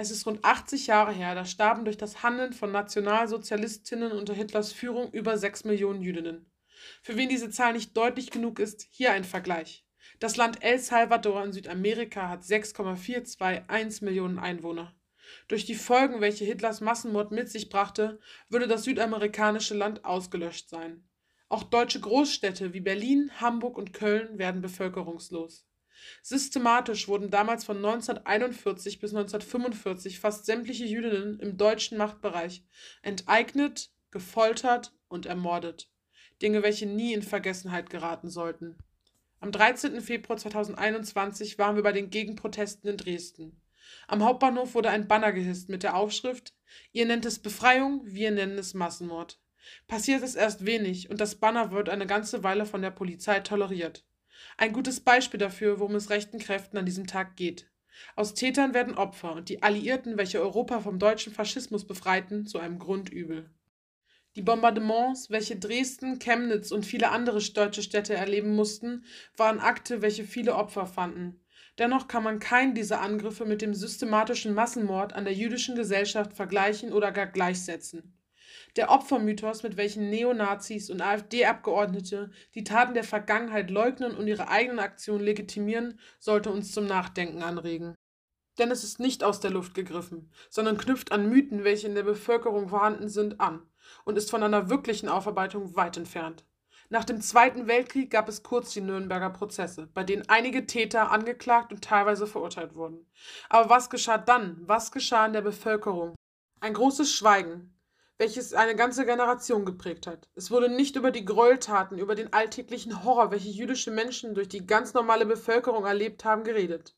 Es ist rund 80 Jahre her, da starben durch das Handeln von Nationalsozialistinnen unter Hitlers Führung über 6 Millionen Jüdinnen. Für wen diese Zahl nicht deutlich genug ist, hier ein Vergleich. Das Land El Salvador in Südamerika hat 6,421 Millionen Einwohner. Durch die Folgen, welche Hitlers Massenmord mit sich brachte, würde das südamerikanische Land ausgelöscht sein. Auch deutsche Großstädte wie Berlin, Hamburg und Köln werden bevölkerungslos. Systematisch wurden damals von 1941 bis 1945 fast sämtliche Jüdinnen im deutschen Machtbereich enteignet, gefoltert und ermordet. Dinge, welche nie in Vergessenheit geraten sollten. Am 13. Februar 2021 waren wir bei den Gegenprotesten in Dresden. Am Hauptbahnhof wurde ein Banner gehisst mit der Aufschrift Ihr nennt es Befreiung, wir nennen es Massenmord. Passiert ist erst wenig und das Banner wird eine ganze Weile von der Polizei toleriert. Ein gutes Beispiel dafür, worum es rechten Kräften an diesem Tag geht. Aus Tätern werden Opfer und die Alliierten, welche Europa vom deutschen Faschismus befreiten, zu einem Grundübel. Die Bombardements, welche Dresden, Chemnitz und viele andere deutsche Städte erleben mussten, waren Akte, welche viele Opfer fanden. Dennoch kann man keinen dieser Angriffe mit dem systematischen Massenmord an der jüdischen Gesellschaft vergleichen oder gar gleichsetzen. Der Opfermythos, mit welchem Neonazis und AfD-Abgeordnete die Taten der Vergangenheit leugnen und ihre eigenen Aktionen legitimieren, sollte uns zum Nachdenken anregen. Denn es ist nicht aus der Luft gegriffen, sondern knüpft an Mythen, welche in der Bevölkerung vorhanden sind, an und ist von einer wirklichen Aufarbeitung weit entfernt. Nach dem Zweiten Weltkrieg gab es kurz die Nürnberger Prozesse, bei denen einige Täter angeklagt und teilweise verurteilt wurden. Aber was geschah dann? Was geschah in der Bevölkerung? Ein großes Schweigen, welches eine ganze Generation geprägt hat. Es wurde nicht über die Gräueltaten, über den alltäglichen Horror, welche jüdische Menschen durch die ganz normale Bevölkerung erlebt haben, geredet.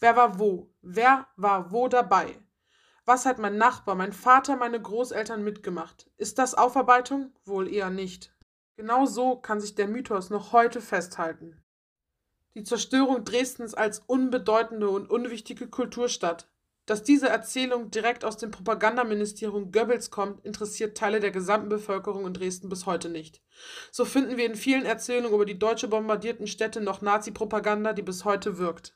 Wer war wo? Wer war wo dabei? Was hat mein Nachbar, mein Vater, meine Großeltern mitgemacht? Ist das Aufarbeitung? Wohl eher nicht. Genau so kann sich der Mythos noch heute festhalten. Die Zerstörung Dresdens als unbedeutende und unwichtige Kulturstadt, dass diese Erzählung direkt aus dem Propagandaministerium Goebbels kommt, interessiert Teile der gesamten Bevölkerung in Dresden bis heute nicht. So finden wir in vielen Erzählungen über die deutsche bombardierten Städte noch Nazi-Propaganda, die bis heute wirkt.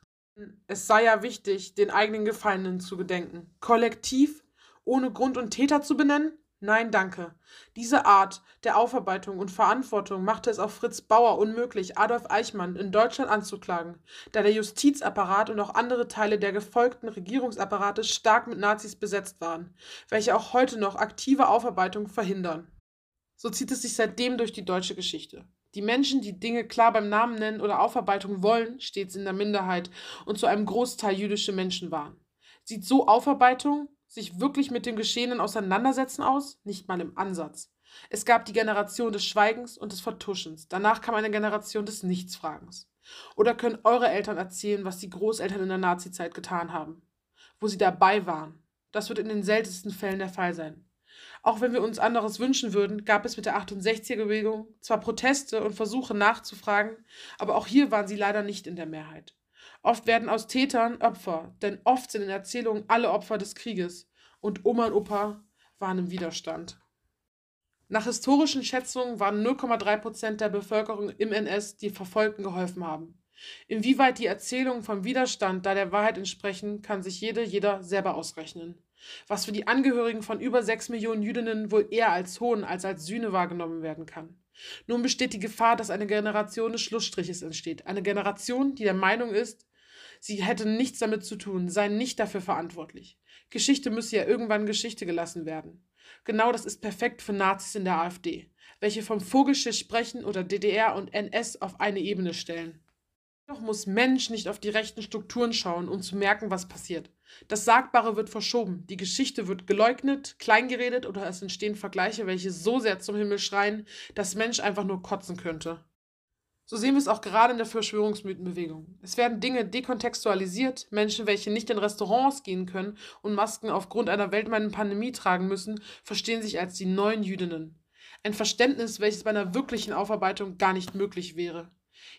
Es sei ja wichtig, den eigenen Gefallenen zu gedenken. Kollektiv, ohne Grund und Täter zu benennen? Nein, danke. Diese Art der Aufarbeitung und Verantwortung machte es auch Fritz Bauer unmöglich, Adolf Eichmann in Deutschland anzuklagen, da der Justizapparat und auch andere Teile der gefolgten Regierungsapparate stark mit Nazis besetzt waren, welche auch heute noch aktive Aufarbeitung verhindern. So zieht es sich seitdem durch die deutsche Geschichte. Die Menschen, die Dinge klar beim Namen nennen oder Aufarbeitung wollen, stets in der Minderheit und zu einem Großteil jüdische Menschen waren. Sieht so Aufarbeitung sich wirklich mit dem Geschehenen auseinandersetzen aus? Nicht mal im Ansatz. Es gab die Generation des Schweigens und des Vertuschens. Danach kam eine Generation des Nichtsfragens. Oder können eure Eltern erzählen, was die Großeltern in der Nazizeit getan haben? Wo sie dabei waren? Das wird in den seltensten Fällen der Fall sein. Auch wenn wir uns anderes wünschen würden, gab es mit der 68er-Bewegung zwar Proteste und Versuche nachzufragen, aber auch hier waren sie leider nicht in der Mehrheit. Oft werden aus Tätern Opfer, denn oft sind in Erzählungen alle Opfer des Krieges und Oma und Opa waren im Widerstand. Nach historischen Schätzungen waren 0,3 Prozent der Bevölkerung im NS, die Verfolgten geholfen haben. Inwieweit die Erzählungen vom Widerstand da der Wahrheit entsprechen, kann sich jede, jeder selber ausrechnen. Was für die Angehörigen von über 6 Millionen Jüdinnen wohl eher als Hohn als als Sühne wahrgenommen werden kann. Nun besteht die Gefahr, dass eine Generation des Schlussstriches entsteht. Eine Generation, die der Meinung ist, sie hätte nichts damit zu tun, sei nicht dafür verantwortlich. Geschichte müsse ja irgendwann Geschichte gelassen werden. Genau das ist perfekt für Nazis in der AfD, welche vom Vogelschiss sprechen oder DDR und NS auf eine Ebene stellen. Doch muss Mensch nicht auf die rechten Strukturen schauen, um zu merken, was passiert. Das Sagbare wird verschoben, die Geschichte wird geleugnet, kleingeredet oder es entstehen Vergleiche, welche so sehr zum Himmel schreien, dass Mensch einfach nur kotzen könnte. So sehen wir es auch gerade in der Verschwörungsmythenbewegung. Es werden Dinge dekontextualisiert, Menschen, welche nicht in Restaurants gehen können und Masken aufgrund einer weltweiten Pandemie tragen müssen, verstehen sich als die neuen Jüdinnen. Ein Verständnis, welches bei einer wirklichen Aufarbeitung gar nicht möglich wäre.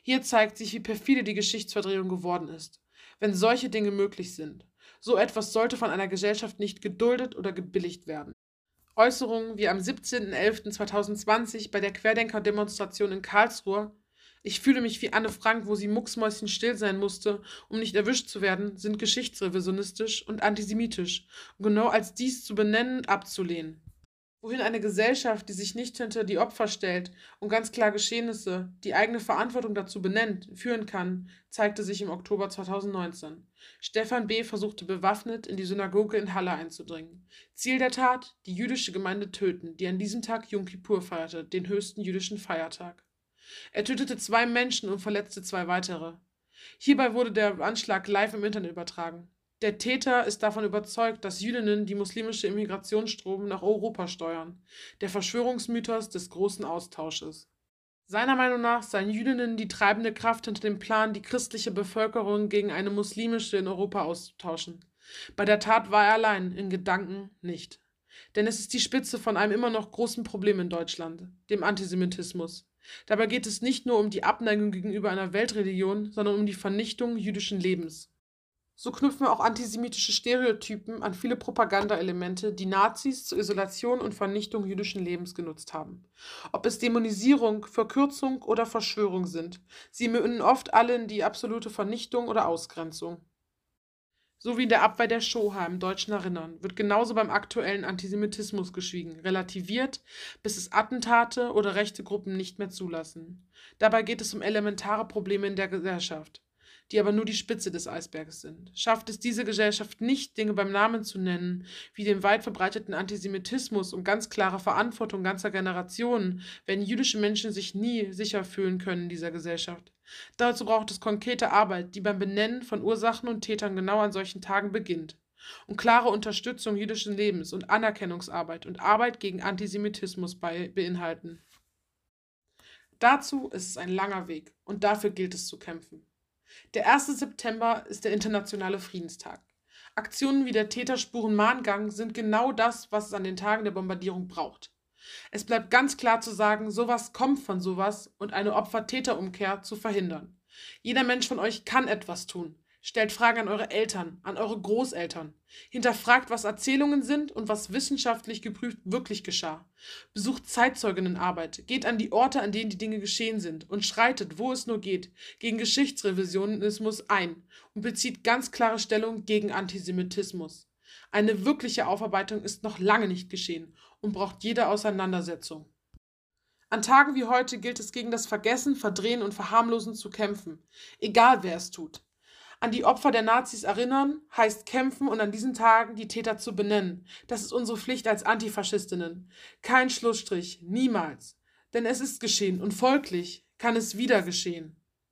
Hier zeigt sich, wie perfide die Geschichtsverdrehung geworden ist. Wenn solche Dinge möglich sind, so etwas sollte von einer Gesellschaft nicht geduldet oder gebilligt werden. Äußerungen wie am 17.11.2020 bei der Querdenker-Demonstration in Karlsruhe Ich fühle mich wie Anne Frank, wo sie mucksmäuschenstill sein musste, um nicht erwischt zu werden, sind geschichtsrevisionistisch und antisemitisch, und genau als dies zu benennen abzulehnen. Wohin eine Gesellschaft, die sich nicht hinter die Opfer stellt und ganz klar Geschehnisse, die eigene Verantwortung dazu benennt, führen kann, zeigte sich im Oktober 2019. Stefan B. versuchte bewaffnet in die Synagoge in Halle einzudringen. Ziel der Tat: die jüdische Gemeinde töten, die an diesem Tag Yom Kippur feierte, den höchsten jüdischen Feiertag. Er tötete zwei Menschen und verletzte zwei weitere. Hierbei wurde der Anschlag live im Internet übertragen. Der Täter ist davon überzeugt, dass Jüdinnen die muslimische Immigrationsstrom nach Europa steuern, der Verschwörungsmythos des großen Austausches. Seiner Meinung nach seien Jüdinnen die treibende Kraft hinter dem Plan, die christliche Bevölkerung gegen eine muslimische in Europa auszutauschen. Bei der Tat war er allein, in Gedanken nicht. Denn es ist die Spitze von einem immer noch großen Problem in Deutschland, dem Antisemitismus. Dabei geht es nicht nur um die Abneigung gegenüber einer Weltreligion, sondern um die Vernichtung jüdischen Lebens. So knüpfen auch antisemitische Stereotypen an viele Propagandaelemente, die Nazis zur Isolation und Vernichtung jüdischen Lebens genutzt haben. Ob es Dämonisierung, Verkürzung oder Verschwörung sind, sie münden oft alle in die absolute Vernichtung oder Ausgrenzung. So wie in der Abwehr der Shoah im deutschen Erinnern wird genauso beim aktuellen Antisemitismus geschwiegen, relativiert, bis es Attentate oder rechte Gruppen nicht mehr zulassen. Dabei geht es um elementare Probleme in der Gesellschaft die aber nur die Spitze des Eisberges sind. Schafft es diese Gesellschaft nicht, Dinge beim Namen zu nennen, wie den weit verbreiteten Antisemitismus und ganz klare Verantwortung ganzer Generationen, werden jüdische Menschen sich nie sicher fühlen können in dieser Gesellschaft. Dazu braucht es konkrete Arbeit, die beim Benennen von Ursachen und Tätern genau an solchen Tagen beginnt. Und klare Unterstützung jüdischen Lebens und Anerkennungsarbeit und Arbeit gegen Antisemitismus bei, beinhalten. Dazu ist es ein langer Weg und dafür gilt es zu kämpfen. Der 1. September ist der internationale Friedenstag. Aktionen wie der Täterspuren-Mahngang sind genau das, was es an den Tagen der Bombardierung braucht. Es bleibt ganz klar zu sagen, sowas kommt von sowas und eine Opfer-Täter-Umkehr zu verhindern. Jeder Mensch von euch kann etwas tun. Stellt Fragen an eure Eltern, an eure Großeltern. Hinterfragt, was Erzählungen sind und was wissenschaftlich geprüft wirklich geschah. Besucht Zeitzeuginnenarbeit, geht an die Orte, an denen die Dinge geschehen sind und schreitet, wo es nur geht, gegen Geschichtsrevisionismus ein und bezieht ganz klare Stellung gegen Antisemitismus. Eine wirkliche Aufarbeitung ist noch lange nicht geschehen und braucht jede Auseinandersetzung. An Tagen wie heute gilt es gegen das Vergessen, Verdrehen und Verharmlosen zu kämpfen, egal wer es tut. An die Opfer der Nazis erinnern, heißt kämpfen und an diesen Tagen die Täter zu benennen. Das ist unsere Pflicht als Antifaschistinnen. Kein Schlussstrich, niemals. Denn es ist geschehen und folglich kann es wieder geschehen.